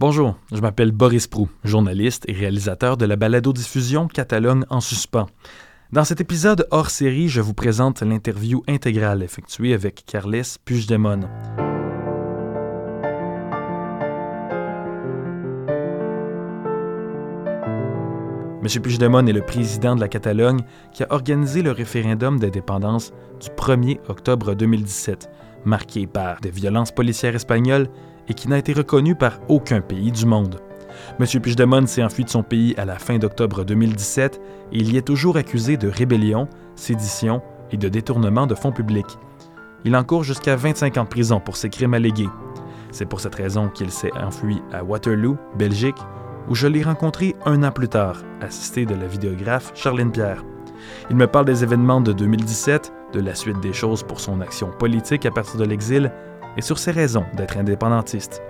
Bonjour, je m'appelle Boris Prou, journaliste et réalisateur de la balado-diffusion Catalogne en suspens. Dans cet épisode hors série, je vous présente l'interview intégrale effectuée avec Carles Puigdemont. M. Puigdemont est le président de la Catalogne qui a organisé le référendum d'indépendance du 1er octobre 2017, marqué par des violences policières espagnoles et qui n'a été reconnu par aucun pays du monde. M. Puigdemont s'est enfui de son pays à la fin d'octobre 2017 et il y est toujours accusé de rébellion, sédition et de détournement de fonds publics. Il encourt jusqu'à 25 ans de prison pour ses crimes allégués. C'est pour cette raison qu'il s'est enfui à Waterloo, Belgique, où je l'ai rencontré un an plus tard, assisté de la vidéographe Charlène Pierre. Il me parle des événements de 2017, de la suite des choses pour son action politique à partir de l'exil et sur ses raisons d'être indépendantiste.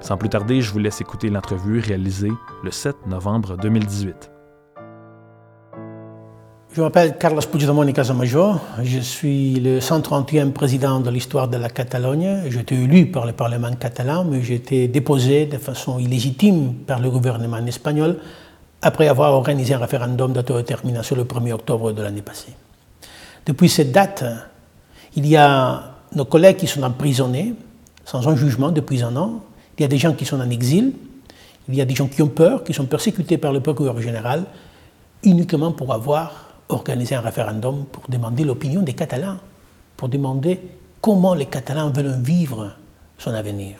Sans plus tarder, je vous laisse écouter l'entrevue réalisée le 7 novembre 2018. Je m'appelle Carlos Puigdemont y Casamajo. Je suis le 131e président de l'histoire de la Catalogne. J'ai été élu par le Parlement catalan, mais j'ai été déposé de façon illégitime par le gouvernement espagnol après avoir organisé un référendum d'autodétermination le 1er octobre de l'année passée. Depuis cette date, il y a nos collègues qui sont emprisonnés sans un jugement depuis un an. Il y a des gens qui sont en exil. Il y a des gens qui ont peur, qui sont persécutés par le procureur général uniquement pour avoir organiser un référendum pour demander l'opinion des Catalans, pour demander comment les Catalans veulent vivre son avenir.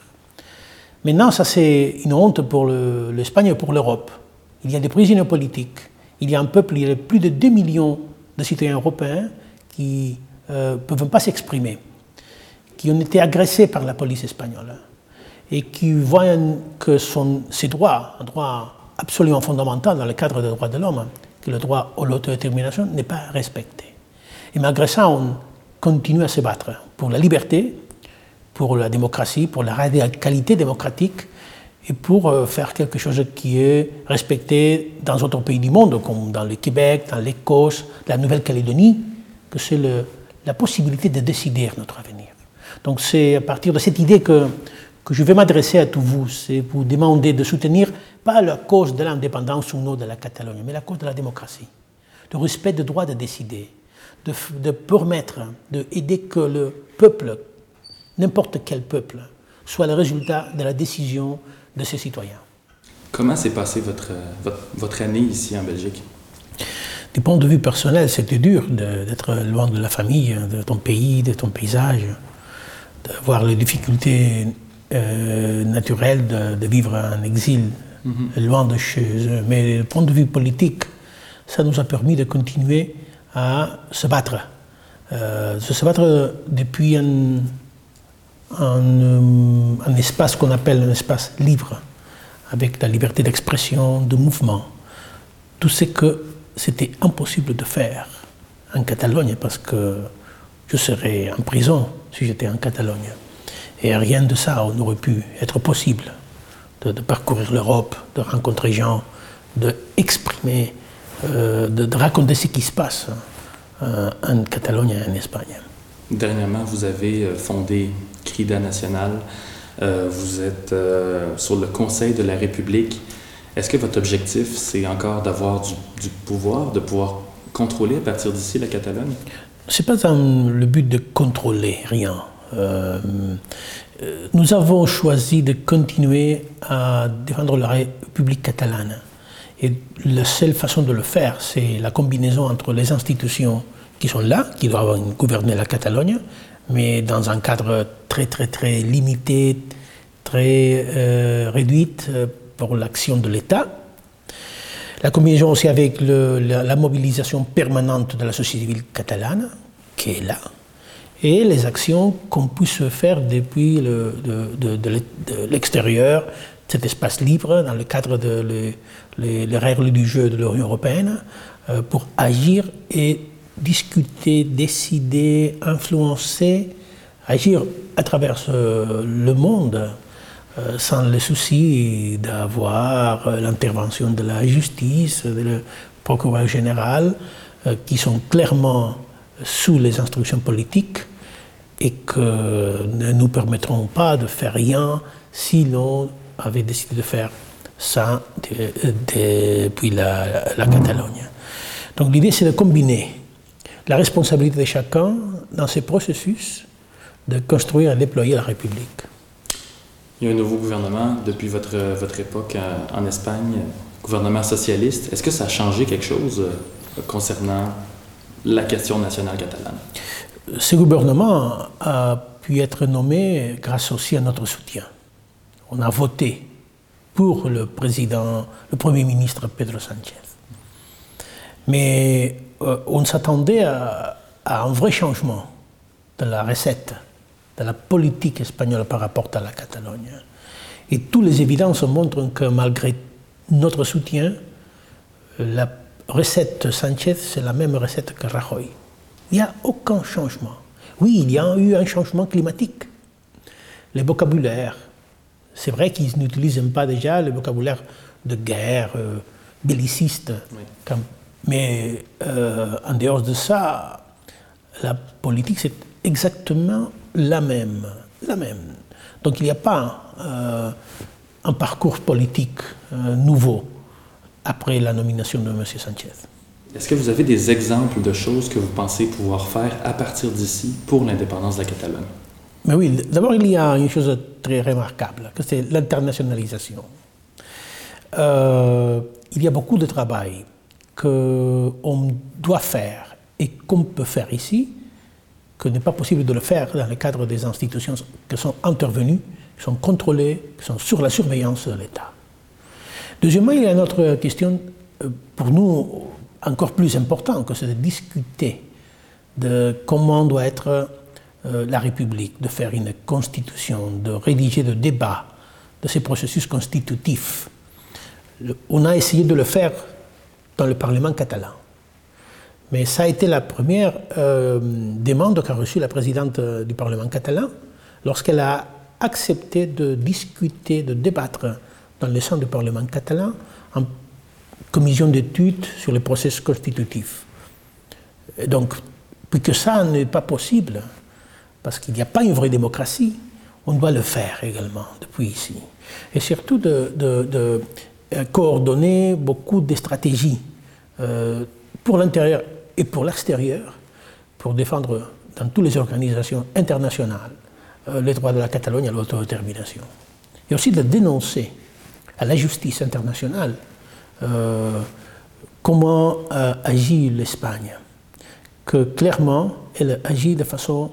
Maintenant, ça c'est une honte pour l'Espagne et pour l'Europe. Il y a des prisonniers politiques, il y a un peuple, il y a plus de 2 millions de citoyens européens qui ne euh, peuvent pas s'exprimer, qui ont été agressés par la police espagnole et qui voient que son, ces droits, un droit absolument fondamental dans le cadre des droits de l'homme, que le droit à l'autodétermination n'est pas respecté. Et malgré ça, on continue à se battre pour la liberté, pour la démocratie, pour la radicalité démocratique et pour euh, faire quelque chose qui est respecté dans d'autres pays du monde, comme dans le Québec, dans l'Écosse, la Nouvelle-Calédonie, que c'est la possibilité de décider notre avenir. Donc c'est à partir de cette idée que, que je vais m'adresser à tous vous, c'est vous demander de soutenir pas la cause de l'indépendance ou non de la Catalogne, mais la cause de la démocratie, du respect du droit de décider, de, de permettre, d'aider que le peuple, n'importe quel peuple, soit le résultat de la décision de ses citoyens. Comment s'est passée votre, votre, année ici en Belgique? Du point de vue personnel, c'était dur d'être loin de la famille, de ton pays, de ton paysage, de voir les difficultés euh, naturelles de, de, vivre en exil Mhm. loin de chez eux. Mais du point de vue politique, ça nous a permis de continuer à se battre. Euh, se battre depuis un, un, un espace qu'on appelle un espace libre, avec la liberté d'expression, de mouvement. Tout ce que c'était impossible de faire en Catalogne parce que je serais en prison si j'étais en Catalogne. Et rien de ça n'aurait pu être possible de, parcourir l'Europe, de rencontrer gens, d'exprimer, euh, de, raconter ce qui se passe euh, en Catalogne et en Espagne. Dernièrement, vous avez euh, fondé CRIDA National. vous êtes sur le Conseil de la République. Est-ce que votre objectif, c'est encore d'avoir du, pouvoir, de pouvoir contrôler à partir d'ici la Catalogne? C'est pas le but de contrôler rien. Euh, nous avons choisi de continuer à défendre la République catalane. Et la seule façon de le faire, c'est la combinaison entre les institutions qui sont là, qui doivent gouverner la Catalogne, mais dans un cadre très très très limité, très euh, réduit euh, pour l'action de l'État. La combinaison aussi avec la, mobilisation permanente de la société civile catalane, qui est là, et les actions qu'on puisse faire depuis le, de, de, l'extérieur, cet espace libre, dans le cadre des les, règles du jeu de l'Union européenne, euh, pour agir et discuter, décider, influencer, agir à travers le monde euh, sans le souci d'avoir l'intervention de la justice, de procureur général, euh, qui sont clairement sous les instructions politiques et que ne nous permettront pas de faire rien si l'on avait décidé de faire ça depuis la, la Catalogne. Donc l'idée, c'est de combiner la responsabilité de chacun dans ce processus de construire et déployer la République. Il y a un nouveau gouvernement depuis votre, votre époque en Espagne, gouvernement socialiste. Est-ce que ça a changé quelque chose euh, concernant la question nationale catalane? Ce gouvernement a pu être nommé grâce aussi à notre soutien. On a voté pour le président, le premier ministre Pedro Sánchez. Mais euh, on s'attendait à, un vrai changement de la recette, de la politique espagnole par rapport à la Catalogne. Et toutes les évidences montrent que malgré notre soutien, la recette Sanchez, c'est la même recette que Rajoy. Il n'y a aucun changement. Oui, il y a eu un changement climatique. Les vocabulaires, c'est vrai qu'ils n'utilisent pas déjà le vocabulaire de guerre, euh, belliciste, mais euh, en dehors de ça, la politique c'est exactement la même, la même. Donc il n'y a pas euh, un parcours politique nouveau après la nomination de M. Sanchez. Est-ce que vous avez des exemples de choses que vous pensez pouvoir faire à partir d'ici pour l'indépendance de la Catalogne? Mais oui, d'abord il y a une chose très remarquable, que c'est l'internationalisation. Euh, il y a beaucoup de travail qu'on doit faire et qu'on peut faire ici, que n'est pas possible de le faire dans le cadre des institutions qui sont intervenues, qui sont contrôlées, qui sont sur la surveillance de l'État. Deuxièmement, il y a une autre question euh, pour nous encore plus importante, que c'est de discuter de comment doit être euh, la République, de faire une constitution, de rédiger des débats de ces processus constitutifs. on a essayé de le faire dans le Parlement catalan. Mais ça a été la première euh, demande qu'a reçue la présidente du Parlement catalan lorsqu'elle a accepté de discuter, de débattre dans le sein du Parlement catalan en commission d'études sur le processus constitutif. donc, puisque ça n'est pas possible, parce qu'il n'y a pas une vraie démocratie, on doit le faire également depuis ici. Et surtout de, euh, coordonner beaucoup de stratégies euh, pour l'intérieur et pour l'extérieur pour défendre dans toutes les organisations internationales euh, les droits de la Catalogne à l'autodétermination. Et aussi de dénoncer à la justice internationale euh, comment euh, agit l'Espagne. Que clairement, elle agit de façon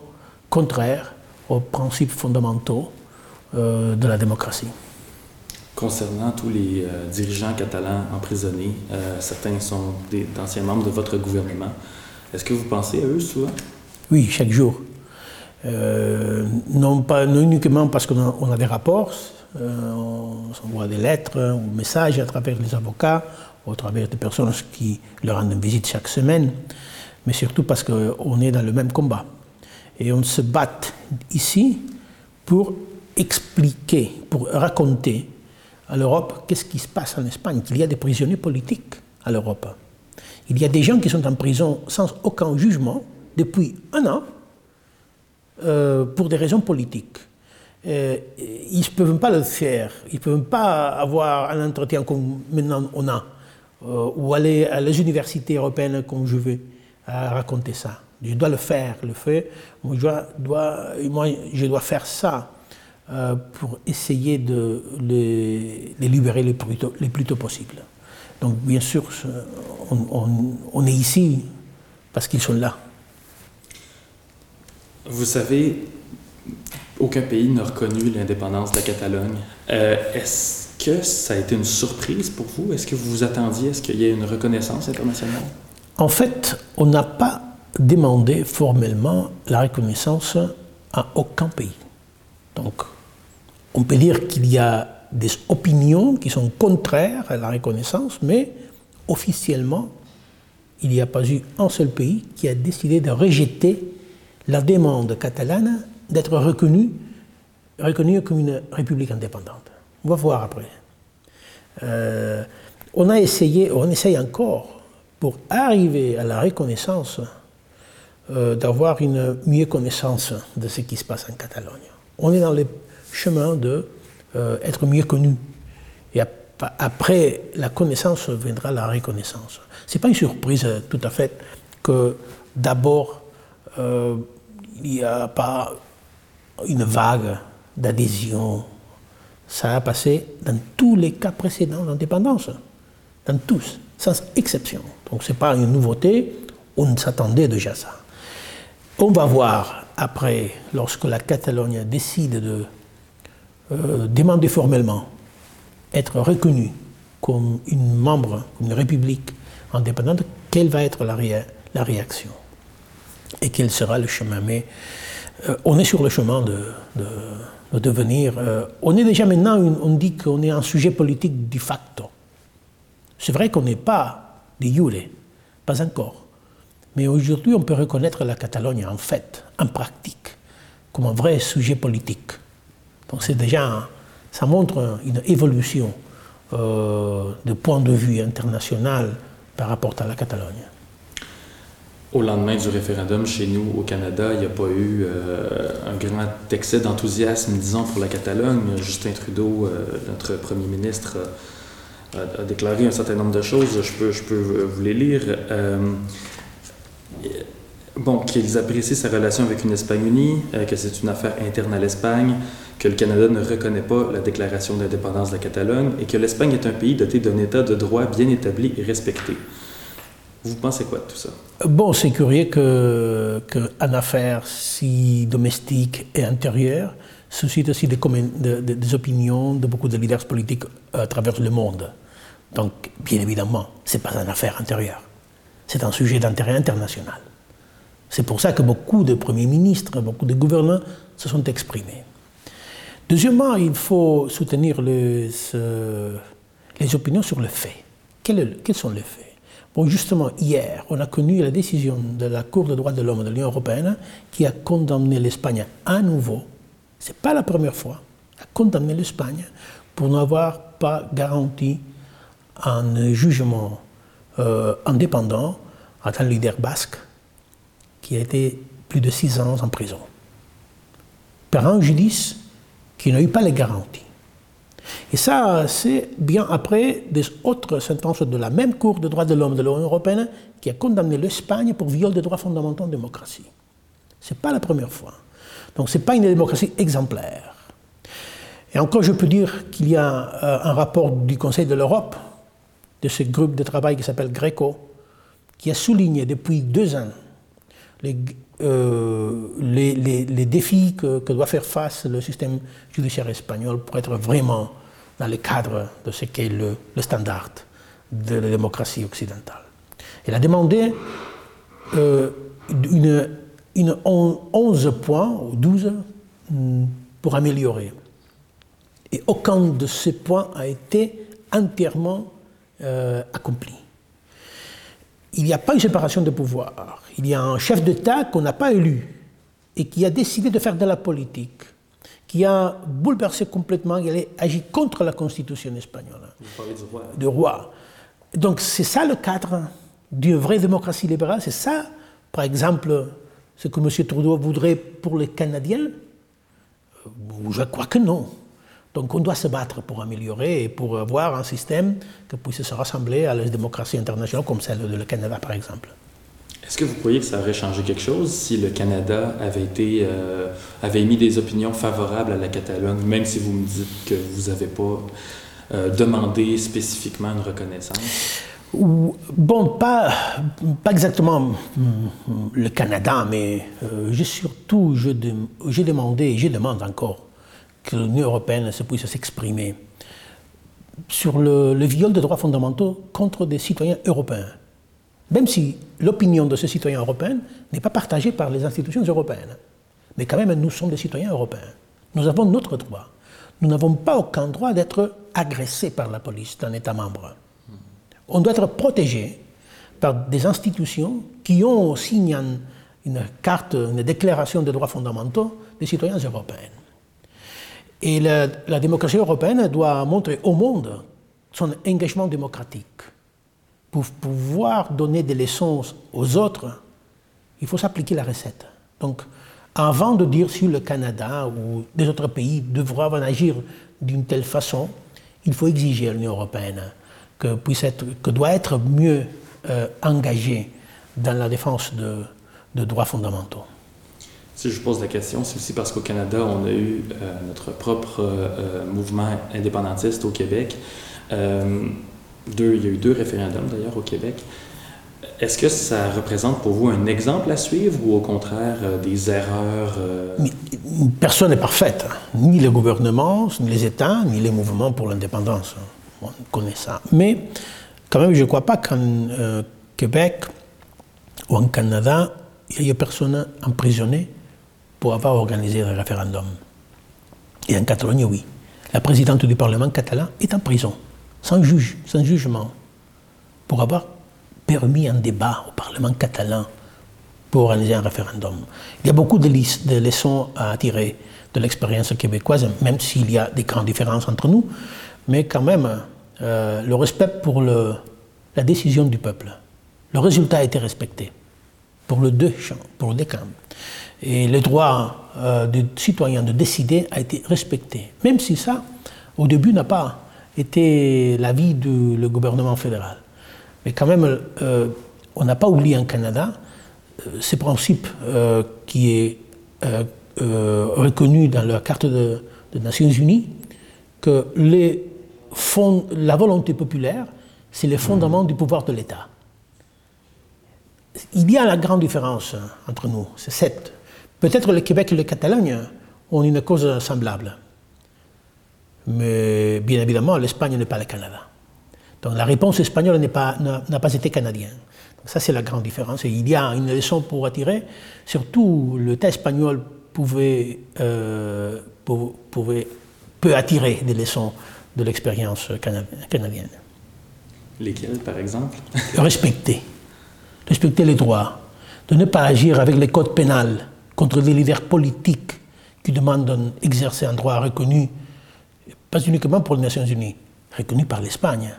contraire aux principes fondamentaux euh, de la démocratie. Concernant tous les dirigeants catalans emprisonnés, certains sont d'anciens membres de votre gouvernement. Est-ce que vous pensez à eux souvent? Oui, chaque jour. non, pas, uniquement parce qu'on a des rapports, euh, on s'envoie des lettres ou messages à travers les avocats, ou à travers des personnes qui leur rendent visite chaque semaine, mais surtout parce qu'on est dans le même combat. Et on se bat ici pour expliquer, pour raconter à l'Europe qu'est-ce qui se passe en Espagne, qu'il y a des prisonniers politiques à l'Europe. Il y a des gens qui sont en prison sans aucun jugement depuis un an euh, pour des raisons politiques. Euh, ils ne peuvent pas le faire. Ils ne peuvent pas avoir un entretien comme maintenant on a, euh, ou aller à les universités européennes comme je veux raconter ça. Je dois le faire, le dois, moi, je dois faire ça euh, pour essayer de les, libérer le plus, tôt, le plus tôt possible. Donc, bien sûr, on est ici parce qu'ils sont là. Vous savez, aucun pays n'a reconnu l'indépendance de la Catalogne. Euh, est-ce que ça a été une surprise pour vous? Est-ce que vous vous attendiez à ce qu'il y ait une reconnaissance internationale? En fait, on n'a pas demandé formellement la reconnaissance à aucun pays. Donc, on peut dire qu'il y a des opinions qui sont contraires à la reconnaissance, mais officiellement, il n'y a pas eu un seul pays qui a décidé de rejeter la demande catalane d'être reconnu, reconnu comme une république indépendante. On va voir après. Euh, on a essayé, on essaye encore, pour arriver à la reconnaissance, euh, d'avoir une mieux connaissance de ce qui se passe en Catalogne. On est dans le chemin de euh, être mieux connu. Et après la connaissance viendra la reconnaissance. Ce n'est pas une surprise tout à fait que d'abord il n'y a pas une vague d'adhésion. Ça a passé dans tous les cas précédents d'indépendance, dans tous, sans exception. Donc ce n'est pas une nouveauté, on s'attendait déjà à ça. On va voir après, lorsque la Catalogne décide de euh, demander formellement être reconnue comme une membre, une république indépendante, quelle va être la, réaction et quel sera le chemin. Mais euh, on est sur le chemin de, devenir. Euh, on est déjà maintenant, on dit qu'on est un sujet politique de facto. C'est vrai qu'on n'est pas des jure, pas encore. Mais aujourd'hui, on peut reconnaître la Catalogne en fait, en pratique, comme un vrai sujet politique. Donc c'est déjà, ça montre une évolution euh, de point de vue international par rapport à la Catalogne. Au lendemain du référendum, chez nous, au Canada, il n'y a pas eu euh, un grand excès d'enthousiasme, disons, pour la Catalogne. Justin Trudeau, euh, notre premier ministre, a, déclaré un certain nombre de choses. Je peux, je peux vous les lire. Euh, bon, qu'ils apprécient sa relation avec une Espagne unie, que c'est une affaire interne à l'Espagne, que le Canada ne reconnaît pas la déclaration d'indépendance de la Catalogne et que l'Espagne est un pays doté d'un État de droit bien établi et respecté. Vous pensez quoi de tout ça? Bon, c'est curieux qu'une affaire si domestique et intérieure suscite aussi des, des, opinions de beaucoup de leaders politiques à travers le monde. Donc, bien évidemment, ce n'est pas une affaire intérieure. C'est un sujet d'intérêt international. C'est pour ça que beaucoup de premiers ministres, beaucoup de gouvernants se sont exprimés. Deuxièmement, il faut soutenir les, les opinions sur le fait. quels sont les faits? Bon, justement, hier, on a connu la décision de la Cour des droits de l'homme de l'Union européenne qui a condamné l'Espagne à nouveau, ce n'est pas la première fois, a condamné l'Espagne pour n'avoir pas garanti un jugement euh, indépendant à un leader basque qui a été plus de six ans en prison. Par un judice qui n'a eu pas les garanties. Et ça, c'est bien après des autres sentences de la même Cour des droits de l'homme de l'Union européenne qui a condamné l'Espagne pour viol des droits fondamentaux en démocratie. Ce n'est pas la première fois. Donc ce n'est pas une démocratie exemplaire. Et encore, je peux dire qu'il y a euh, un rapport du Conseil de l'Europe, de ce groupe de travail qui s'appelle GRECO, qui a souligné depuis deux ans les, euh, les, défis que, doit faire face le système judiciaire espagnol pour être vraiment dans le cadre de ce qu'est le, standard de la démocratie occidentale. Elle a demandé euh, une, une 11 points, ou 12, mm, pour améliorer. Et aucun de ces points a été entièrement euh, accompli. Il n'y a pas une séparation de pouvoir. Il y a un chef d'État qu'on n'a pas élu et qui a décidé de faire de la politique qui a bouleversé complètement, il a agi contre la constitution espagnole. Vous parlez du roi. Du roi. Donc c'est ça le cadre d'une vraie démocratie libérale, c'est ça, par exemple, ce que M. Trudeau voudrait pour les Canadiens? Euh, Je crois que non. Donc on doit se battre pour améliorer et pour avoir un système qui puisse se rassembler à la démocratie internationale comme celle du Canada, par exemple. Est-ce que vous croyez que ça aurait changé quelque chose si le Canada avait, été, euh, avait émis des opinions favorables à la Catalogne, même si vous me dites que vous n'avez pas euh, demandé spécifiquement une reconnaissance? Bon, pas, pas exactement le Canada, mais euh, j'ai surtout j'ai demandé et je demande encore que l'Union européenne se puisse s'exprimer sur le viol des droits fondamentaux contre des citoyens européens même si l'opinion de ces citoyens européens n'est pas partagée par les institutions européennes. Mais quand même, nous sommes des citoyens européens. Nous avons notre droit. Nous n'avons pas aucun droit d'être agressés par la police d'un État membre. On doit être protégé par des institutions qui ont signé une carte, une déclaration des droits fondamentaux des citoyens européens. Et la, démocratie européenne doit montrer au monde son engagement démocratique pour pouvoir donner des leçons aux autres, il faut s'appliquer la recette. Donc, avant de dire si le Canada ou des autres pays devront agir d'une telle façon, il faut exiger à l'Union européenne que, puisse être, que doit être mieux euh, engagée dans la défense de, droits fondamentaux. Si je pose la question, c'est aussi parce qu'au Canada, on a eu euh, notre propre euh, mouvement indépendantiste au Québec. deux, il y a eu deux référendums d'ailleurs au Québec. Est-ce que ça représente pour vous un exemple à suivre ou au contraire des erreurs Personne n'est parfaite, hein. ni le gouvernement, ni les États, ni les mouvements pour l'indépendance on connaît ça. Mais quand même, je ne crois pas qu'en euh, Québec ou en Canada, il y ait personne emprisonnée pour avoir organisé un référendum. Et en Catalogne, oui. La présidente du Parlement catalan est en prison, sans juge, sans jugement, pour avoir permis un débat au Parlement catalan pour organiser un référendum. Il y a beaucoup de, leçons à tirer de l'expérience québécoise, même s'il y a des grandes différences entre nous, mais quand même, euh, le respect pour la décision du peuple. Le résultat a été respecté pour le deux pour le camps. Et le droit euh, du citoyen de décider a été respecté, même si ça, au début, n'a pas été l'avis du gouvernement fédéral. Mais quand même, euh, on n'a pas oublié en Canada ces principes qui est reconnu dans la carte des Nations Unies, que la volonté populaire, c'est le fondement du pouvoir de l'État. Il y a la grande différence hein, entre nous, c'est cette. Peut-être le Québec et le Catalogne ont une cause semblable. Mais bien évidemment, l'Espagne n'est pas le Canada. Donc la réponse espagnole n'a pas, pas, été canadienne. ça, c'est la grande différence. Et il y a une leçon pour attirer. Surtout, le l'État espagnol pouvait, euh, pouvait, peut attirer des leçons de l'expérience canadienne. Lesquels, par exemple? Respecter. Respecter les droits. De ne pas agir avec les codes pénals contre des leaders politiques qui demandent d'exercer un droit reconnu, pas uniquement pour les Nations Unies, reconnu par l'Espagne.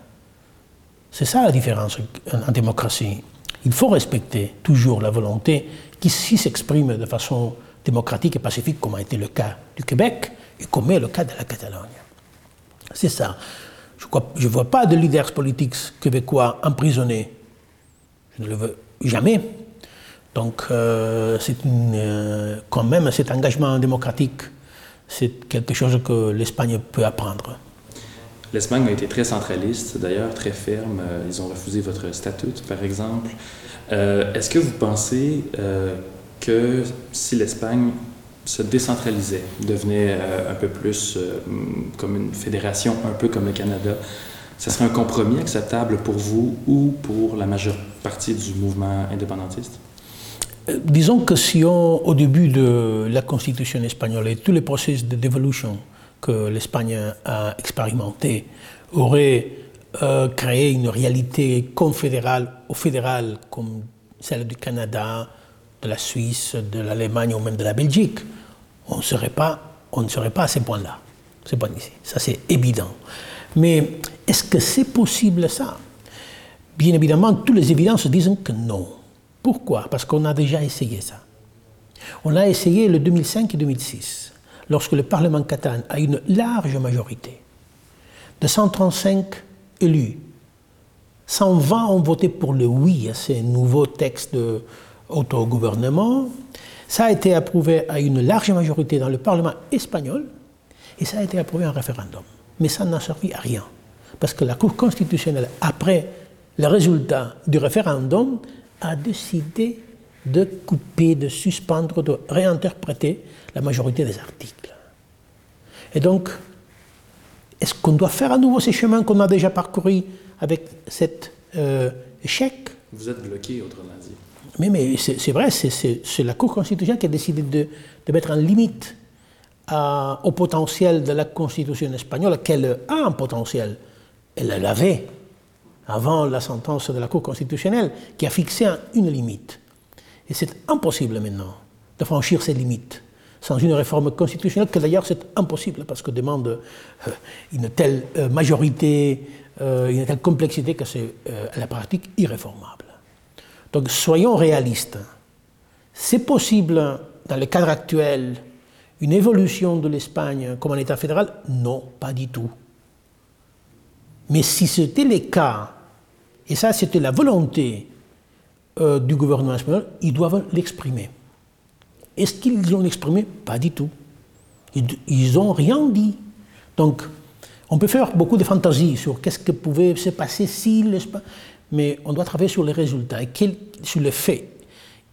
C'est ça la différence en démocratie. Il faut respecter toujours la volonté qui s'exprime de façon démocratique et pacifique, comme a été le cas du Québec et comme est le cas de la Catalogne. C'est ça. Je ne vois pas de leaders politiques québécois emprisonnés. Je ne le veux jamais. Donc, euh, euh, quand même cet engagement démocratique, c'est quelque chose que l'Espagne peut apprendre. L'Espagne a été très centraliste, d'ailleurs, très ferme. Euh, ils ont refusé votre statut, par exemple. Est-ce que vous pensez que si l'Espagne se décentralisait, devenait euh, un peu plus euh, comme une fédération, un peu comme le Canada. Ce serait un compromis acceptable pour vous ou pour la majeure partie du mouvement indépendantiste? euh, Disons que si on, au début de la constitution espagnole et tous les processus de dévolution que l'Espagne a expérimenté auraient créé une réalité confédérale ou fédérale comme celle du Canada, de la Suisse, de l'Allemagne ou même de la Belgique, on ne serait pas, à ces points-là. C'est. Ça, c'est évident. Mais est-ce que c'est possible ça? Bien évidemment, toutes les évidences disent que non. Pourquoi? Parce qu'on a déjà essayé ça. On a essayé le 2005 et 2006, lorsque le Parlement catalan a une large majorité de 135 élus. 120 ont voté pour le oui à ces nouveaux textes de, autogouvernement. Ça a été approuvé à une large majorité dans le Parlement espagnol et ça a été approuvé en référendum. Mais ça n'a servi à rien. Parce que la Cour constitutionnelle, après le résultat du référendum, a décidé de couper, de suspendre, de réinterpréter la majorité des articles. Et donc, est-ce qu'on doit faire à nouveau ces chemins qu'on a déjà parcourus avec cet euh, échec? Vous êtes bloqué, autrement dit. Mais, mais c'est vrai, c'est la Cour constitutionnelle qui a décidé de, de mettre en limite à, au potentiel de la Constitution espagnole, qu'elle a un potentiel. Elle l'avait avant la sentence de la Cour constitutionnelle, qui a fixé une limite. Et c'est impossible maintenant de franchir ces limites sans une réforme constitutionnelle, que d'ailleurs c'est impossible parce que demande euh, une telle euh, majorité, euh, une telle complexité que c'est à la pratique irréformable. Donc soyons réalistes. C'est possible, dans le cadre actuel, une évolution de l'Espagne comme un État fédéral? Non, pas du tout. Mais si c'était le cas, et ça c'était la volonté euh, du gouvernement espagnol, ils doivent l'exprimer. Est-ce qu'ils l'ont exprimé? Pas du tout. Ils n'ont rien dit. Donc, on peut faire beaucoup de fantaisies sur qu'est-ce que pouvait se passer si l'Espagne. Mais on doit travailler sur les résultats et sur les faits.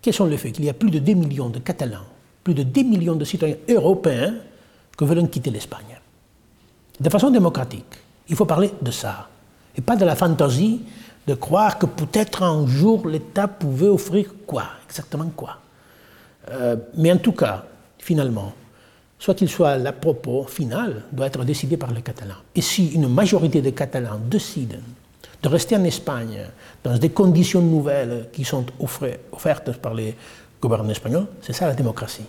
Quels sont les faits? Qu'il y a plus de 2 millions de Catalans, plus de 10 millions de citoyens européens qui veulent quitter l'Espagne. De façon démocratique. Il faut parler de ça. Et pas de la fantaisie de croire que peut-être un jour l'État pouvait offrir quoi Exactement quoi euh, Mais en tout cas, finalement, soit qu'il soit la propos final, doit être décidé par les Catalans. Et si une majorité des Catalans décident de rester en Espagne dans des conditions nouvelles qui sont offertes par les gouvernements espagnols, c'est ça la démocratie.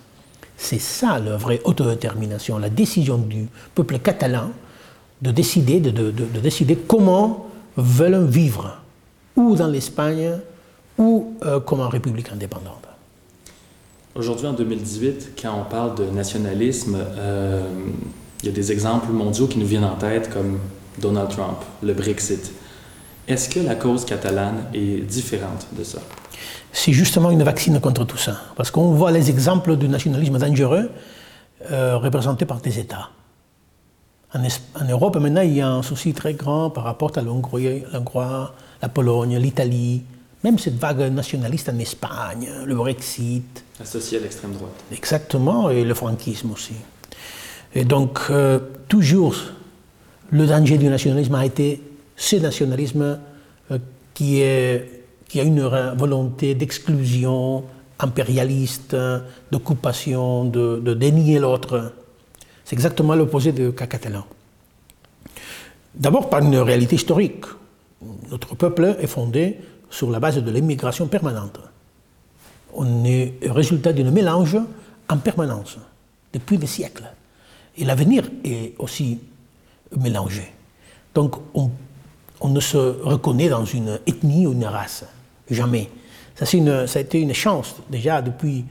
C'est ça la vraie autodétermination, la décision du peuple catalan de décider, de, décider comment veulent vivre, ou dans l'Espagne, ou euh, comme en République indépendante. Aujourd'hui, en 2018, quand on parle de nationalisme, euh, il y a des exemples mondiaux qui nous viennent en tête, comme Donald Trump, le Brexit. Est-ce que la cause catalane est différente de ça? C'est justement une vaccine contre tout ça, parce qu'on voit les exemples du nationalisme dangereux euh, représentés par des États. En, en, Europe, maintenant, il y a un souci très grand par rapport à l'Hongrie, la Pologne, l'Italie, même cette vague nationaliste en Espagne, le Brexit. Associé à l'extrême droite. Exactement, et le franquisme aussi. Et donc, euh, toujours, le danger du nationalisme a été ce nationalisme euh, qui, est, qui a une volonté d'exclusion impérialiste, d'occupation, de, de, dénier l'autre. C'est exactement l'opposé de cas catalan. D'abord par une réalité historique. Notre peuple est fondé sur la base de l'immigration permanente. On est le résultat d'un mélange en permanence, depuis des siècles. Et l'avenir est aussi mélangé. Donc on, ne se reconnaît dans une ethnie ou une race. Jamais. Ça, ça a été une chance déjà depuis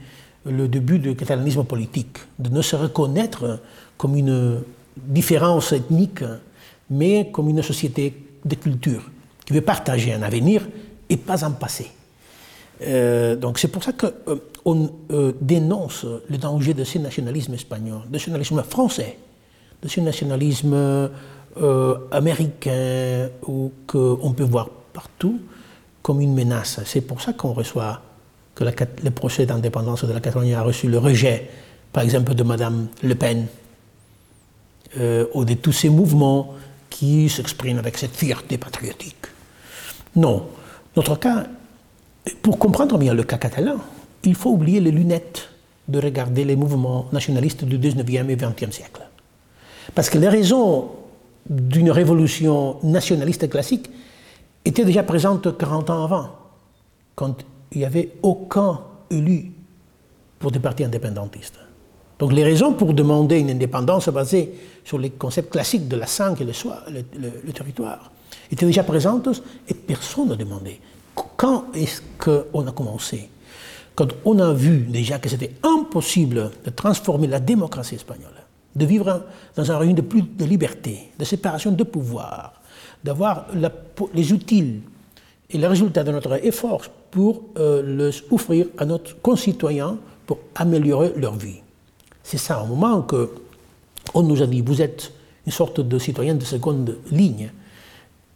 le début du catalanisme politique, de ne se reconnaître comme une différence ethnique, mais comme une société de culture qui veut partager un avenir et pas un passé. Euh, donc c'est pour ça qu'on euh, euh, dénonce le danger de ce nationalisme espagnol, de ce nationalisme français, de ce nationalisme américain ou qu'on peut voir partout comme une menace. C'est pour ça qu'on reçoit que le procès d'indépendance de la Catalogne a reçu le rejet, par exemple, de Madame Le Pen, ou de tous ces mouvements qui s'expriment avec cette fierté patriotique. Non, notre cas, pour comprendre bien le cas catalan, il faut oublier les lunettes de regarder les mouvements nationalistes du 19e et 20e siècle. Parce que les raisons d'une révolution nationaliste classique étaient déjà présentes 40 ans avant, quand il n'y avait aucun élu pour des partis indépendantistes. Donc les raisons pour demander une indépendance basée sur les concepts classiques de la sang et le, le territoire étaient déjà présentes et personne n'a demandé. Quand est-ce qu'on a commencé? Quand on a vu déjà que c'était impossible de transformer la démocratie espagnole, de vivre dans un régime de plus de liberté, de séparation de pouvoir, d'avoir les outils et les résultats de notre effort pour euh, les offrir à nos concitoyens pour améliorer leur vie. C'est ça, au moment que on nous a dit, vous êtes une sorte de citoyen de seconde ligne,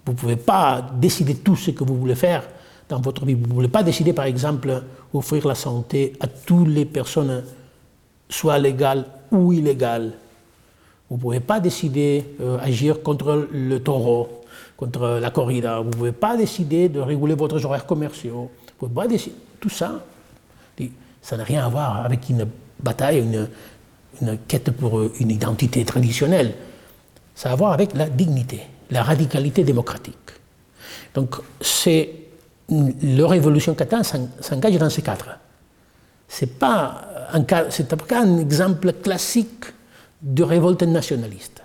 vous ne pouvez pas décider tout ce que vous voulez faire dans votre vie. Vous ne voulez pas décider, par exemple, offrir la santé à toutes les personnes, soit légales ou illégales. Vous ne pouvez pas décider d'agir euh, contre le taureau, contre la corrida. Vous ne pouvez pas décider de réguler votre horaires commerciaux. Vous pouvez pas décider. Tout ça, ça n'a rien à voir avec une bataille, une quête pour une identité traditionnelle. Ça a à voir avec la dignité la radicalité démocratique. Donc, c'est la révolution catalane s'engage dans ces cadres. Ce n'est pas, pas un exemple classique de révolte nationaliste.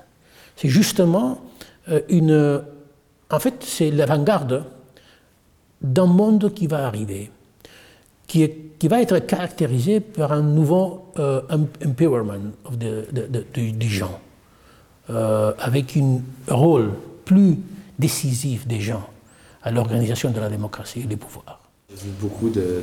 C'est justement euh, une. En fait, c'est l'avant-garde d'un monde qui va arriver, qui, est, qui va être caractérisé par un nouveau euh, empowerment de, du gens, euh, avec un rôle plus décisif des gens à l'organisation de la démocratie et des pouvoirs. J'ai vu beaucoup de,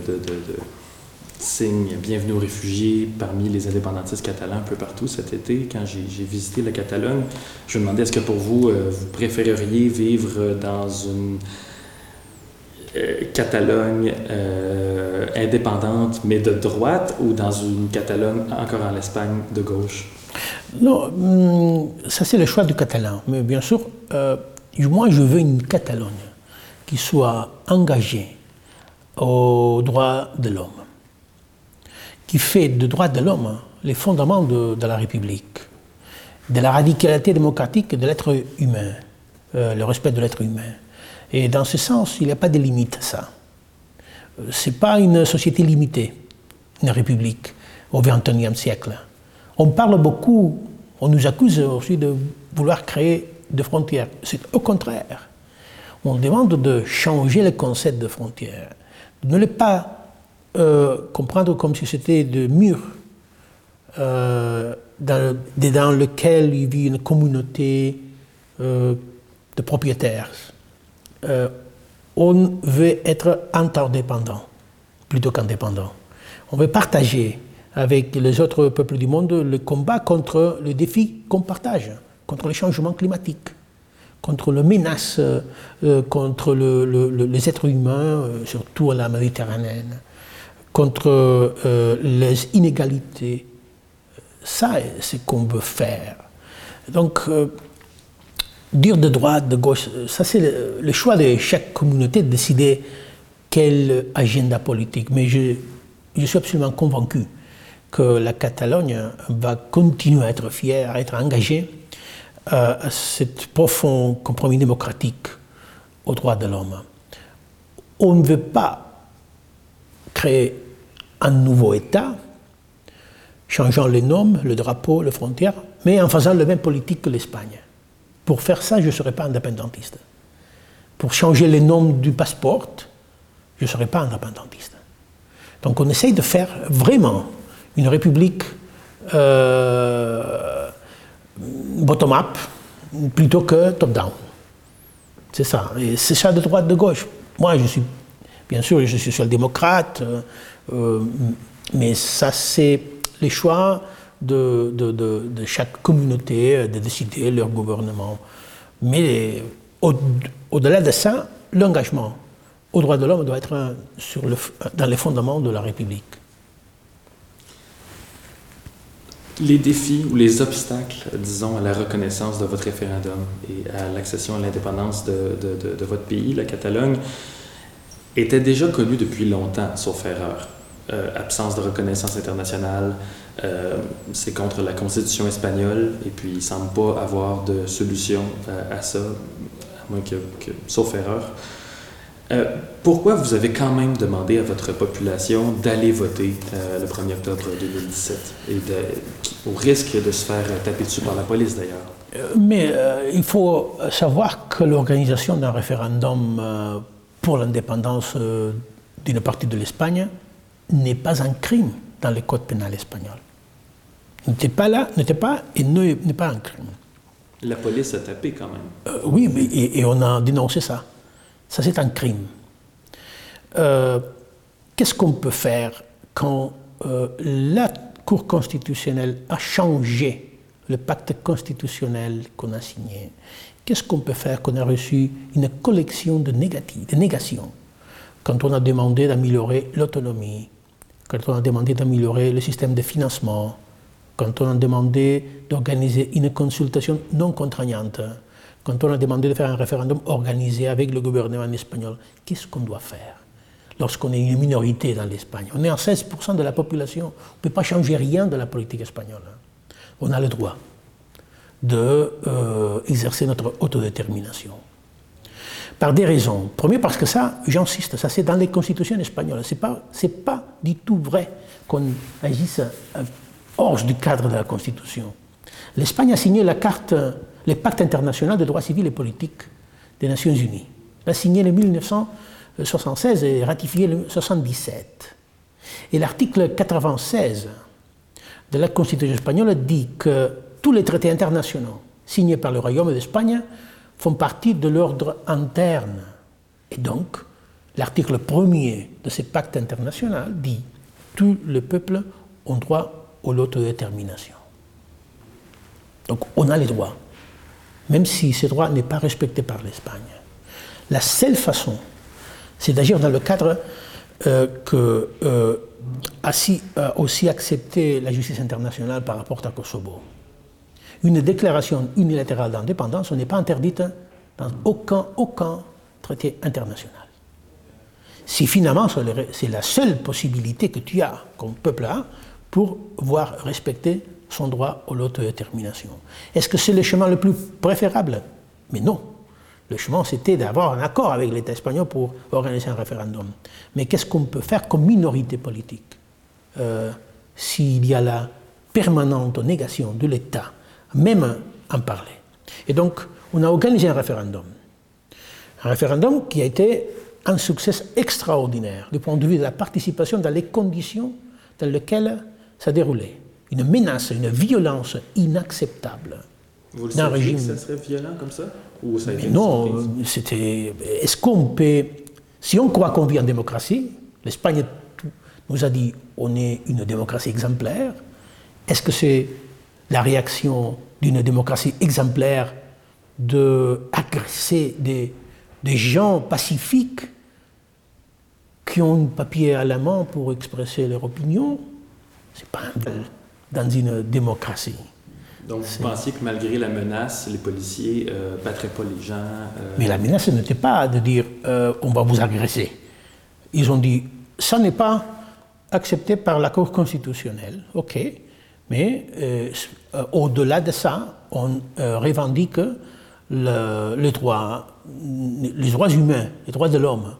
signes bienvenue aux réfugiés parmi les indépendantistes catalans un peu partout cet été. Quand j'ai visité la Catalogne, je me demandais est-ce que pour vous, euh, vous préféreriez vivre dans une euh, Catalogne euh, indépendante mais de droite ou dans une Catalogne encore en Espagne de gauche? Non, hum, ça c'est le choix du catalan. Mais bien sûr, moi je veux une Catalogne qui soit engagée aux droits de l'homme, qui fait de droits de l'homme les fondements de, la République, de la radicalité démocratique de l'être humain, euh, le respect de l'être humain. Et dans ce sens, il n'y a pas de limite à ça. Euh, Ce n'est pas une société limitée, une république au XXIe siècle. On parle beaucoup, on nous accuse aussi de vouloir créer des frontières. C'est au contraire. On demande de changer le concept de frontières ne les pas euh, comprendre comme si c'était des murs euh, dans, dans lesquels il vit une communauté euh, de propriétaires. on veut être interdépendant plutôt qu'indépendant. On veut partager avec les autres peuples du monde le combat contre le défi qu'on partage, contre les changements climatiques contre les menaces euh, contre les êtres humains, euh, surtout à la Méditerranée, contre euh, les inégalités. Ça, c'est ce qu'on veut faire. Donc, dire de droite, de gauche, ça c'est le, choix de chaque communauté de décider quel agenda politique. Mais je suis absolument convaincu que la Catalogne va continuer à être fière, à être engagée à ce profond compromis démocratique aux droits de l'homme. On ne veut pas créer un nouveau État, changeant les noms, le drapeau, les frontières, mais en faisant la même politique que l'Espagne. Pour faire ça, je ne serai pas indépendantiste. Pour changer les noms du passeport, je ne serai pas indépendantiste. Donc on essaye de faire vraiment une république euh, bottom-up plutôt que top-down. C'est ça. Et c'est ça de droite, de gauche. Moi, je suis, bien sûr, je suis social-démocrate, euh, euh, mais ça, c'est les choix de, chaque communauté de décider leur gouvernement. Mais au-delà de ça, l'engagement aux droits de l'homme doit être dans les fondements de la République les défis ou les obstacles, disons, à la reconnaissance de votre référendum et à l'accession à l'indépendance de, de, votre pays, la Catalogne, étaient déjà connus depuis longtemps, sauf erreur. Euh, absence de reconnaissance internationale, euh, c'est contre la constitution espagnole, et puis il ne semble pas avoir de solution euh, à ça, à moins que sauf erreur. Euh, pourquoi vous avez quand même demandé à votre population d'aller voter euh, le 1er octobre 2017, et au risque de se faire taper dessus par la police d'ailleurs? Euh, mais il faut savoir que l'organisation d'un référendum pour l'indépendance d'une partie de l'Espagne n'est pas un crime dans le code pénal espagnol. N'était pas là, n'était pas et n'est pas un crime. La police a tapé quand même. oui, mais, et on a dénoncé ça. Ça, c'est un crime. Euh, qu'est-ce qu'on peut faire quand euh, la Cour constitutionnelle a changé le pacte constitutionnel qu'on a signé? Qu'est-ce qu'on peut faire quand on a reçu une collection de, négations? Quand on a demandé d'améliorer l'autonomie, quand on a demandé d'améliorer le système de financement, quand on a demandé d'organiser une consultation non contraignante, quand on a demandé de faire un référendum organisé avec le gouvernement espagnol, qu'est-ce qu'on doit faire lorsqu'on est une minorité dans l'Espagne? On est en 16% de la population, on ne peut pas changer rien de la politique espagnole. On a le droit d'exercer euh, notre autodétermination. Par des raisons. Premier, parce que ça, j'insiste, ça c'est dans les constitutions espagnoles. Ce n'est pas, pas du tout vrai qu'on agisse euh, hors du cadre de la Constitution. L'Espagne a signé la carte le pacte international de droits civils et politiques des Nations Unies. Il a signé en 1976 et ratifié en 1977. Et l'article 96 de la Constitution espagnole dit que tous les traités internationaux signés par le Royaume d'Espagne font partie de l'ordre interne. Et donc, l'article premier de ce pacte international dit tous les peuples ont droit à l'autodétermination. Donc on a les droits, même si ce droit n'est pas respecté par l'Espagne. La seule façon, c'est d'agir dans le cadre euh, que euh, a aussi accepté la justice internationale par rapport à Kosovo. Une déclaration unilatérale d'indépendance n'est pas interdite dans aucun, aucun traité international. Si finalement c'est la seule possibilité que tu as comme peuple pour voir respecter son droit à l'autodétermination. Est-ce que c'est le chemin le plus préférable? Mais non. Le chemin, c'était d'avoir un accord avec l'État espagnol pour organiser un référendum. Mais qu'est-ce qu'on peut faire comme minorité politique euh, s'il y a la permanente négation de l'État, même en parler? Et donc, on a organisé un référendum. Un référendum qui a été un succès extraordinaire du point de vue de la participation dans les conditions dans lesquelles ça déroulait une menace, une violence inacceptable. Vous le régime... que ça serait violent comme ça Ou ça a été Non, c'était. Est-ce qu'on peut. Si on croit qu'on vit en démocratie, l'Espagne nous a dit on est une démocratie exemplaire. Est-ce que c'est la réaction d'une démocratie exemplaire d'agresser des, des gens pacifiques qui ont un papier à la main pour exprimer leur opinion? C'est pas un dans une démocratie. Donc vous pensiez que malgré la menace, les policiers ne euh, battraient pas les gens euh, Mais la menace n'était pas de dire euh, on va vous agresser. Ils ont dit ça n'est pas accepté par la Cour constitutionnelle, ok, mais au-delà de ça, on revendique le, les droits humains, les droits de l'homme,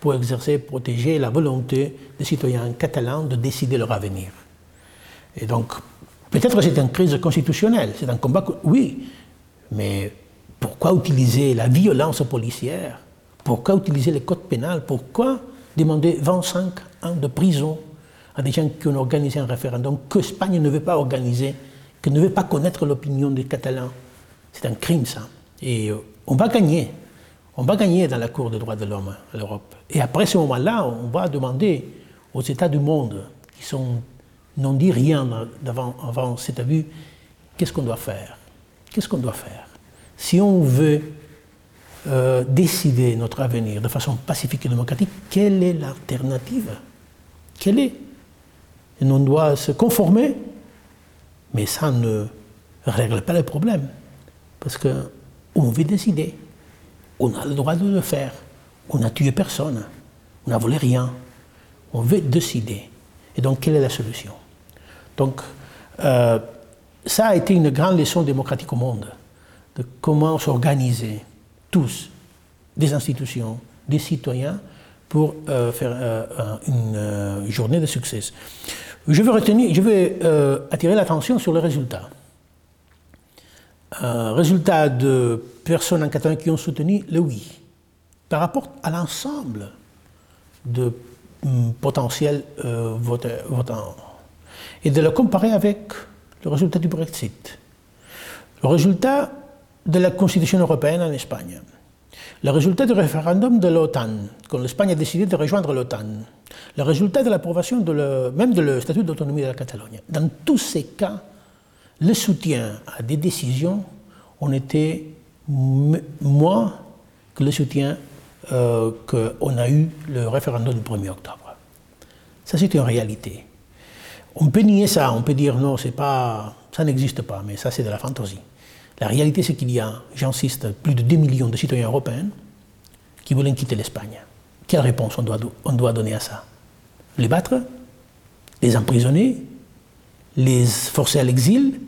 pour exercer, protéger la volonté des citoyens catalans de décider leur avenir. Et donc, peut-être que c'est une crise constitutionnelle, c'est un combat, oui, mais pourquoi utiliser la violence policière? Pourquoi utiliser le code pénal Pourquoi demander 25 ans de prison à des gens qui ont organisé un référendum que l'Espagne ne veut pas organiser, qui ne veut pas connaître l'opinion des Catalans? C'est un crime, ça. Et euh, on va gagner. On va gagner dans la Cour des droits de l'homme à l'Europe. Et après ce moment-là, on va demander aux États du monde, qui sont n'ont dit rien avant, cet abus, qu'est-ce qu'on doit faire? Qu'est-ce qu'on doit faire? Si on veut euh, décider notre avenir de façon pacifique et démocratique, quelle est l'alternative? Quelle est? Et on doit se conformer, mais ça ne règle pas le problème, parce qu'on veut décider. On a le droit de le faire. On n'a tué personne. On n'a volé rien. On veut décider. Et donc, quelle est la solution? Donc, euh, ça a été une grande leçon démocratique au monde, de comment s'organiser tous, des institutions, des citoyens, pour euh, faire euh, une journée de succès. Je veux, retenir, je veux attirer l'attention sur le résultat. Un résultat de personnes en Catalogne qui ont soutenu le oui, par rapport à l'ensemble de hum, potentiels votants et de le comparer avec le résultat du Brexit, le résultat de la Constitution européenne en Espagne, le résultat du référendum de l'OTAN, quand l'Espagne a décidé de rejoindre l'OTAN, le résultat de l'approbation même de le statut d'autonomie de la Catalogne. Dans tous ces cas, le soutien à des décisions on était moins que le soutien euh, qu'on a eu le référendum du 1er octobre. Ça, c'est une réalité. On peut nier ça, on peut dire non, c'est pas, ça n'existe pas, mais ça c'est de la fantaisie. La réalité c'est qu'il y a, j'insiste, plus de 2 millions de citoyens européens qui veulent quitter l'Espagne. Quelle réponse on doit, on doit donner à ça? Les battre? Les emprisonner? Les forcer à l'exil?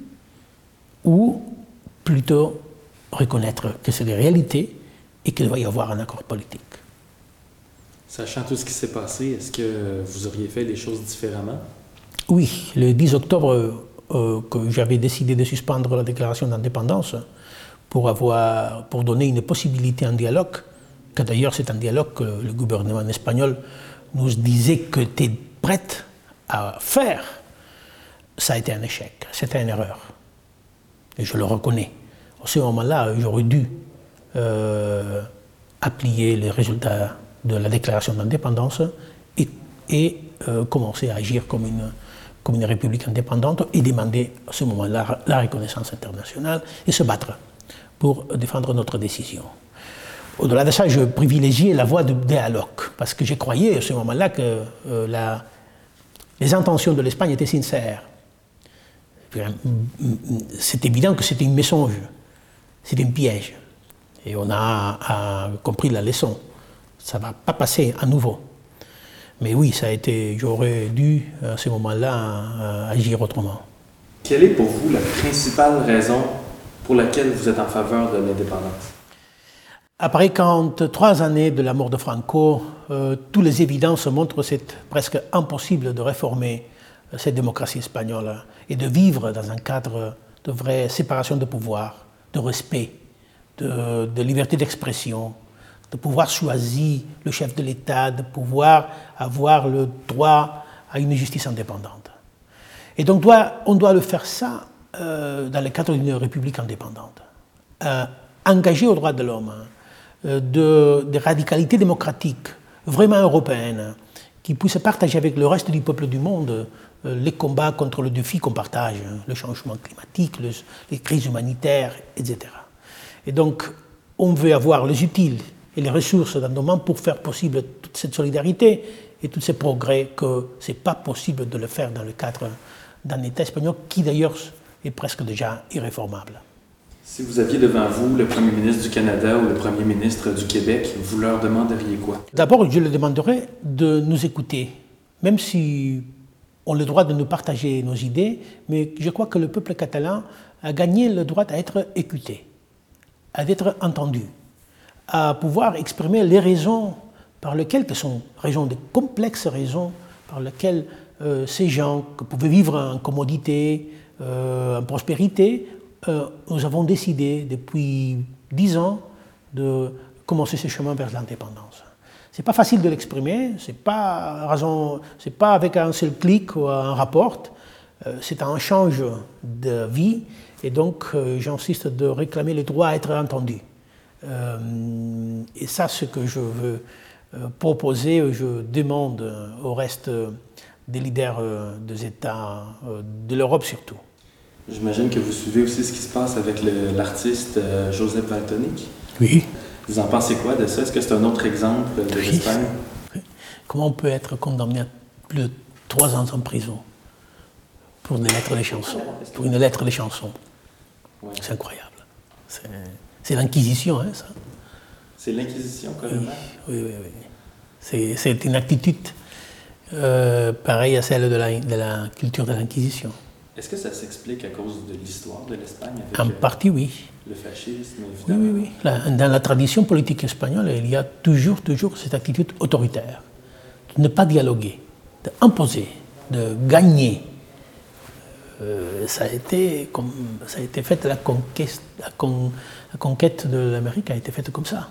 Ou plutôt reconnaître que c'est des réalités et qu'il va y avoir un accord politique? Sachant tout ce qui s'est passé, est-ce que vous auriez fait les choses différemment? Oui, le 10 octobre, euh, que j'avais décidé de suspendre la déclaration d'indépendance pour, avoir, pour donner une possibilité en dialogue, que d'ailleurs c'est un dialogue que le gouvernement espagnol nous disait que était prête à faire, ça a été un échec, c'était une erreur. Et je le reconnais. À ce moment-là, j'aurais dû euh, appliquer les résultats de la déclaration d'indépendance et, euh, commencer à agir comme une, comme une république indépendante et demander à ce moment-là la reconnaissance internationale et se battre pour défendre notre décision. Au-delà de ça, je privilégiais la voie du dialogue, parce que j'ai croyais à ce moment-là que euh, les intentions de l'Espagne étaient sincères. C'est évident que c'était un mensonge, c'était un piège. Et on a, compris la leçon. Ça ne va pas passer à nouveau. Mais oui, ça a été, j'aurais dû à ce moment-là agir autrement. Quelle est pour vous la principale raison pour laquelle vous êtes en faveur de l'indépendance? Après 43 années de la mort de Franco, euh, toutes les évidences montrent que c'est presque impossible de réformer euh, cette démocratie espagnole et de vivre dans un cadre de vraie séparation de pouvoir, de respect, de, de liberté d'expression, de pouvoir choisir le chef de l'État, de pouvoir avoir le droit à une justice indépendante. Et donc on doit le faire ça euh, dans le cadre d'une république indépendante, euh, aux droits de l'homme, euh, de, de, radicalité démocratique vraiment européenne, qui puisse partager avec le reste du peuple du monde les combats contre le défi qu'on partage, hein, le changement climatique, les crises humanitaires, etc. Et donc, on veut avoir les utiles et les ressources dans nos mains pour faire possible toute cette solidarité et tous ces progrès que ce n'est pas possible de le faire dans le cadre d'un État espagnol qui d'ailleurs est presque déjà irréformable. Si vous aviez devant vous le Premier ministre du Canada ou le Premier ministre du Québec, vous leur demanderiez quoi? D'abord, je leur demanderais de nous écouter, même si on a le droit de nous partager nos idées, mais je crois que le peuple catalan a gagné le droit à être écouté, à être entendu, à pouvoir exprimer les raisons par lesquelles, qui sont raisons de complexes raisons, par lesquelles euh, ces gens pouvaient vivre en commodité, euh, en prospérité, euh, nous avons décidé depuis dix ans de commencer ce chemin vers l'indépendance. C'est pas facile de l'exprimer, c'est pas pas avec un seul clic ou un rapport, c'est un change de vie et donc j'insiste de réclamer le droit à être entendu. Et ça, ce que je veux proposer, je demande au reste des leaders des États, de l'Europe surtout. J'imagine que vous suivez aussi ce qui se passe avec l'artiste euh, Joseph Valtonic. Oui. Vous en pensez quoi de ça? Est-ce que c'est un autre exemple de l'Espagne? Comment on peut être condamné à plus de trois ans en prison pour une lettre des chansons Pour une lettre des chansons. C'est incroyable. C'est l'Inquisition, hein, ça. C'est l'Inquisition, quand même. Oui, oui, oui. C'est une attitude euh, pareille à celle de la, de la culture de l'Inquisition. Est-ce que ça s'explique à cause de l'histoire de l'Espagne En euh, partie, oui. Le fascisme, évidemment. Oui, oui, oui. dans la tradition politique espagnole, il y a toujours, toujours cette attitude autoritaire. De ne pas dialoguer, d'imposer, de gagner. Euh, ça, a été comme, ça a été fait, la conquête, la, de l'Amérique a été faite comme ça.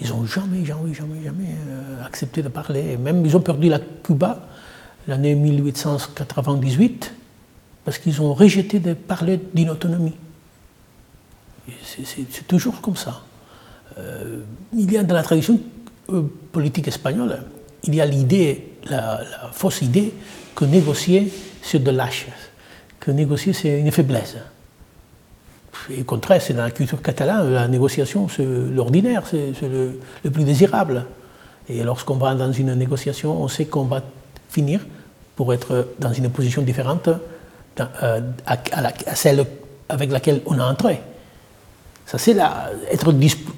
Ils n'ont jamais, jamais, jamais, jamais euh, accepté de parler. Même ils ont perdu la Cuba l'année 1898 parce qu'ils ont rejeté de parler d'une autonomie. C'est toujours comme ça. Euh, il y a dans la tradition politique espagnole, il y a l'idée, la, fausse idée que négocier c'est de lâche, que négocier c'est une faiblesse. Et au contraire, c'est dans la culture catalane, la négociation c'est l'ordinaire, c'est le, plus désirable. Et lorsqu'on va dans une négociation, on sait qu'on va finir pour être dans une position différente euh, à, celle avec laquelle on a entré. Ça, c'est être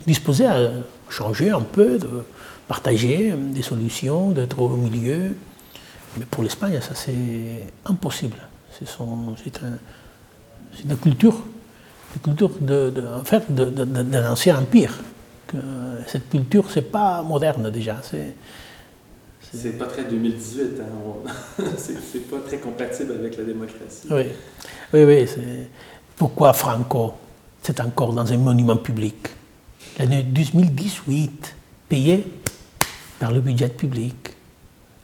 disposé à changer un peu, de partager des solutions, d'être au milieu. Mais pour l'Espagne, ça, c'est impossible. C'est une culture, une culture de, en fait, d'un ancien empire. Que cette culture, c'est pas moderne déjà. C'est, c'est pas très 2018, hein. c'est pas très compatible avec la démocratie. Oui, oui, oui. Pourquoi Franco C'est encore dans un monument public? L'année 2018, payé par le budget public.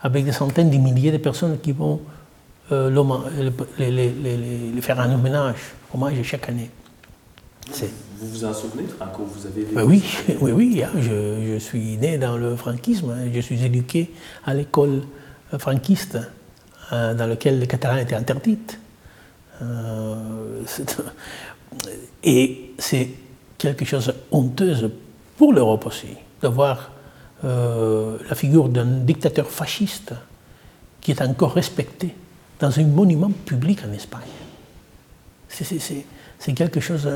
avec des centaines de milliers de personnes qui vont euh, les, faire un hommage, hommage chaque année. Vous vous en souvenez, Franco Vous avez Oui, oui, oui. Hein, je, suis né dans le franquisme. Hein, je suis éduqué à l'école euh, franquiste euh, dans laquelle le catalan était interdit. et c'est quelque chose de honteuse pour l'Europe aussi, de voir la figure d'un dictateur fasciste qui est encore respecté dans un monument public en Espagne. C'est quelque chose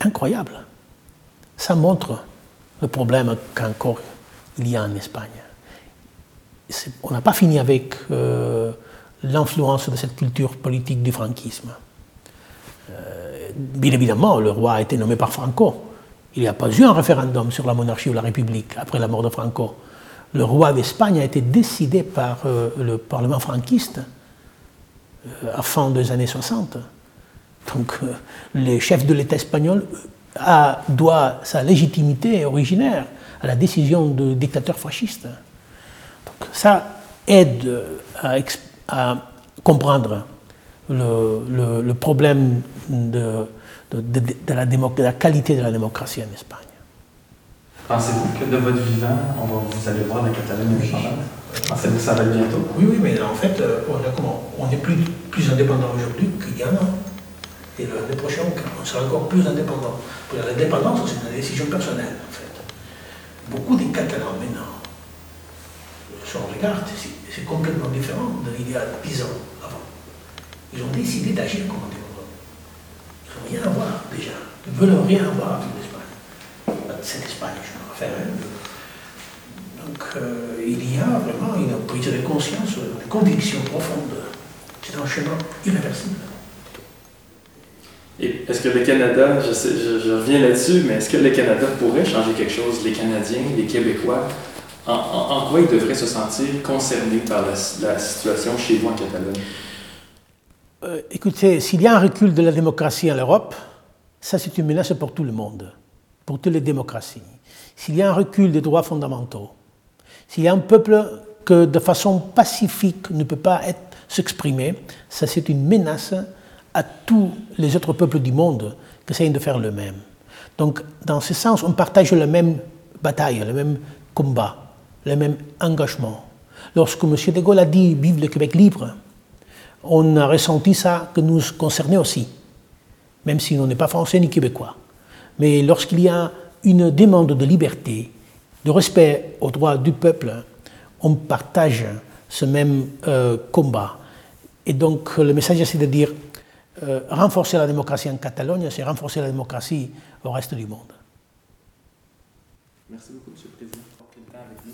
d'incroyable. Euh, Ça montre le problème qu'encore il y a en Espagne. On n'a pas fini avec euh, l'influence de cette culture politique du franquisme. Euh, bien évidemment, le roi a été nommé par Franco. Il n'y a pas eu un référendum sur la monarchie ou la République après la mort de Franco le roi d'Espagne a été décidé par euh, le Parlement franquiste euh, à fin des années 60. Donc euh, le chef de l'État espagnol doit sa légitimité originaire à la décision du dictateur fasciste. Donc ça aide à, comprendre le, problème de, de la qualité de la démocratie en Espagne. Pensez-vous que de votre vivant, on va, vous allez voir la Catalogne indépendante Pensez-vous que ça va bientôt? Oui, oui, mais en fait, euh, on, est plus, plus indépendant aujourd'hui qu'il y a. Et l'année prochaine, on sera encore plus indépendant. L'indépendance, c'est une décision personnelle, en fait. Beaucoup des Catalans maintenant, si on regarde, c'est complètement différent l'idée y a 10 ans avant. Ils ont décidé d'agir comme indépendants. Ils n'ont rien à voir déjà. Ils ne veulent rien avoir avec l'Espagne. C'est l'Espagne, donc euh, il y a vraiment une prise de conscience, une conviction profonde. C'est un chemin irréversible. Et est-ce que le Canada, je, reviens là-dessus, mais est-ce que le Canada pourrait changer quelque chose, les Canadiens, les Québécois, en, quoi ils devraient se sentir concernés par la, situation chez vous en Catalogne? Euh, Écoutez, s'il y a un recul de la démocratie en Europe, ça c'est une menace pour tout le monde, pour toutes les démocraties s'il y a un recul des droits fondamentaux, s'il y a un peuple que de façon pacifique ne peut pas s'exprimer, ça c'est une menace à tous les autres peuples du monde qui essayent de faire le même. Donc dans ce sens, on partage la même bataille, le même combat, le même engagement. Lorsque M. de Gaulle a dit Vive le Québec libre, on a ressenti ça que nous concernait aussi, même si on n'est pas français ni québécois. Mais lorsqu'il y a une demande de liberté, de respect aux droits du peuple, on partage ce même euh, combat. Et donc le message, c'est de dire euh, renforcer la démocratie en Catalogne, c'est renforcer la démocratie au reste du monde. Merci beaucoup, Monsieur le Président, pour avec nous.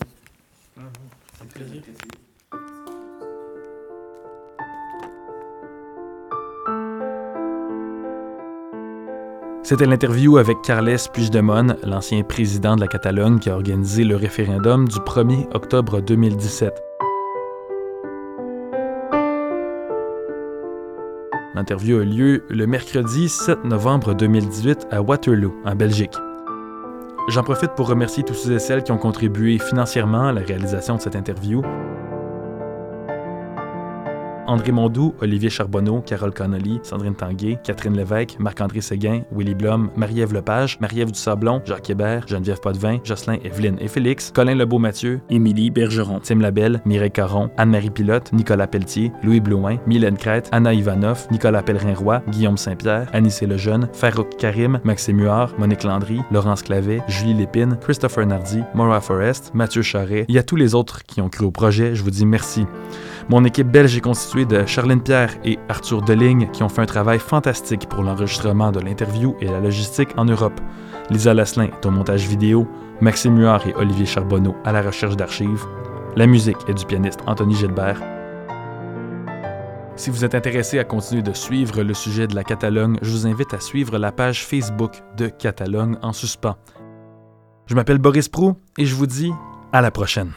C'est un plaisir. C'était l'interview avec Carles Puigdemont, l'ancien président de la Catalogne qui a organisé le référendum du 1er octobre 2017. L'interview a lieu le mercredi 7 novembre 2018 à Waterloo, en Belgique. J'en profite pour remercier tous ceux et celles qui ont contribué financièrement à la réalisation de cette interview. André Mondou, Olivier Charbonneau, Carole Connolly, Sandrine Tanguay, Catherine Lévesque, Marc-André Séguin, Willy Blum, Marie-Ève Lepage, Marie-Ève Dusablon, Jacques Hébert, Geneviève Potvin, Jocelyn Evelyne et Félix, Colin Lebeau-Mathieu, Émilie Bergeron, Tim Labelle, Mireille Caron, Anne-Marie Pilote, Nicolas Pelletier, Louis Blouin, Mylène Crête, Anna Ivanov, Nicolas Pellerin-Roy, Guillaume Saint-Pierre, Anissé Lejeune, Farouk Karim, Maxime Huard, Monique Landry, Laurence Clavet, Julie Lépine, Christopher Nardi, Maura Forrest, Mathieu Charret. Il y a tous les autres qui ont cru au projet. Je vous dis merci. Mon équipe belge est constituée de Charlène Pierre et Arthur Deligne qui ont fait un travail fantastique pour l'enregistrement de l'interview et la logistique en Europe. Lisa Lasselin est au montage vidéo, Maxime Muard et Olivier Charbonneau à la recherche d'archives. La musique est du pianiste Anthony Gilbert. Si vous êtes intéressé à continuer de suivre le sujet de la Catalogne, je vous invite à suivre la page Facebook de Catalogne en suspens. Je m'appelle Boris Prou et je vous dis à la prochaine.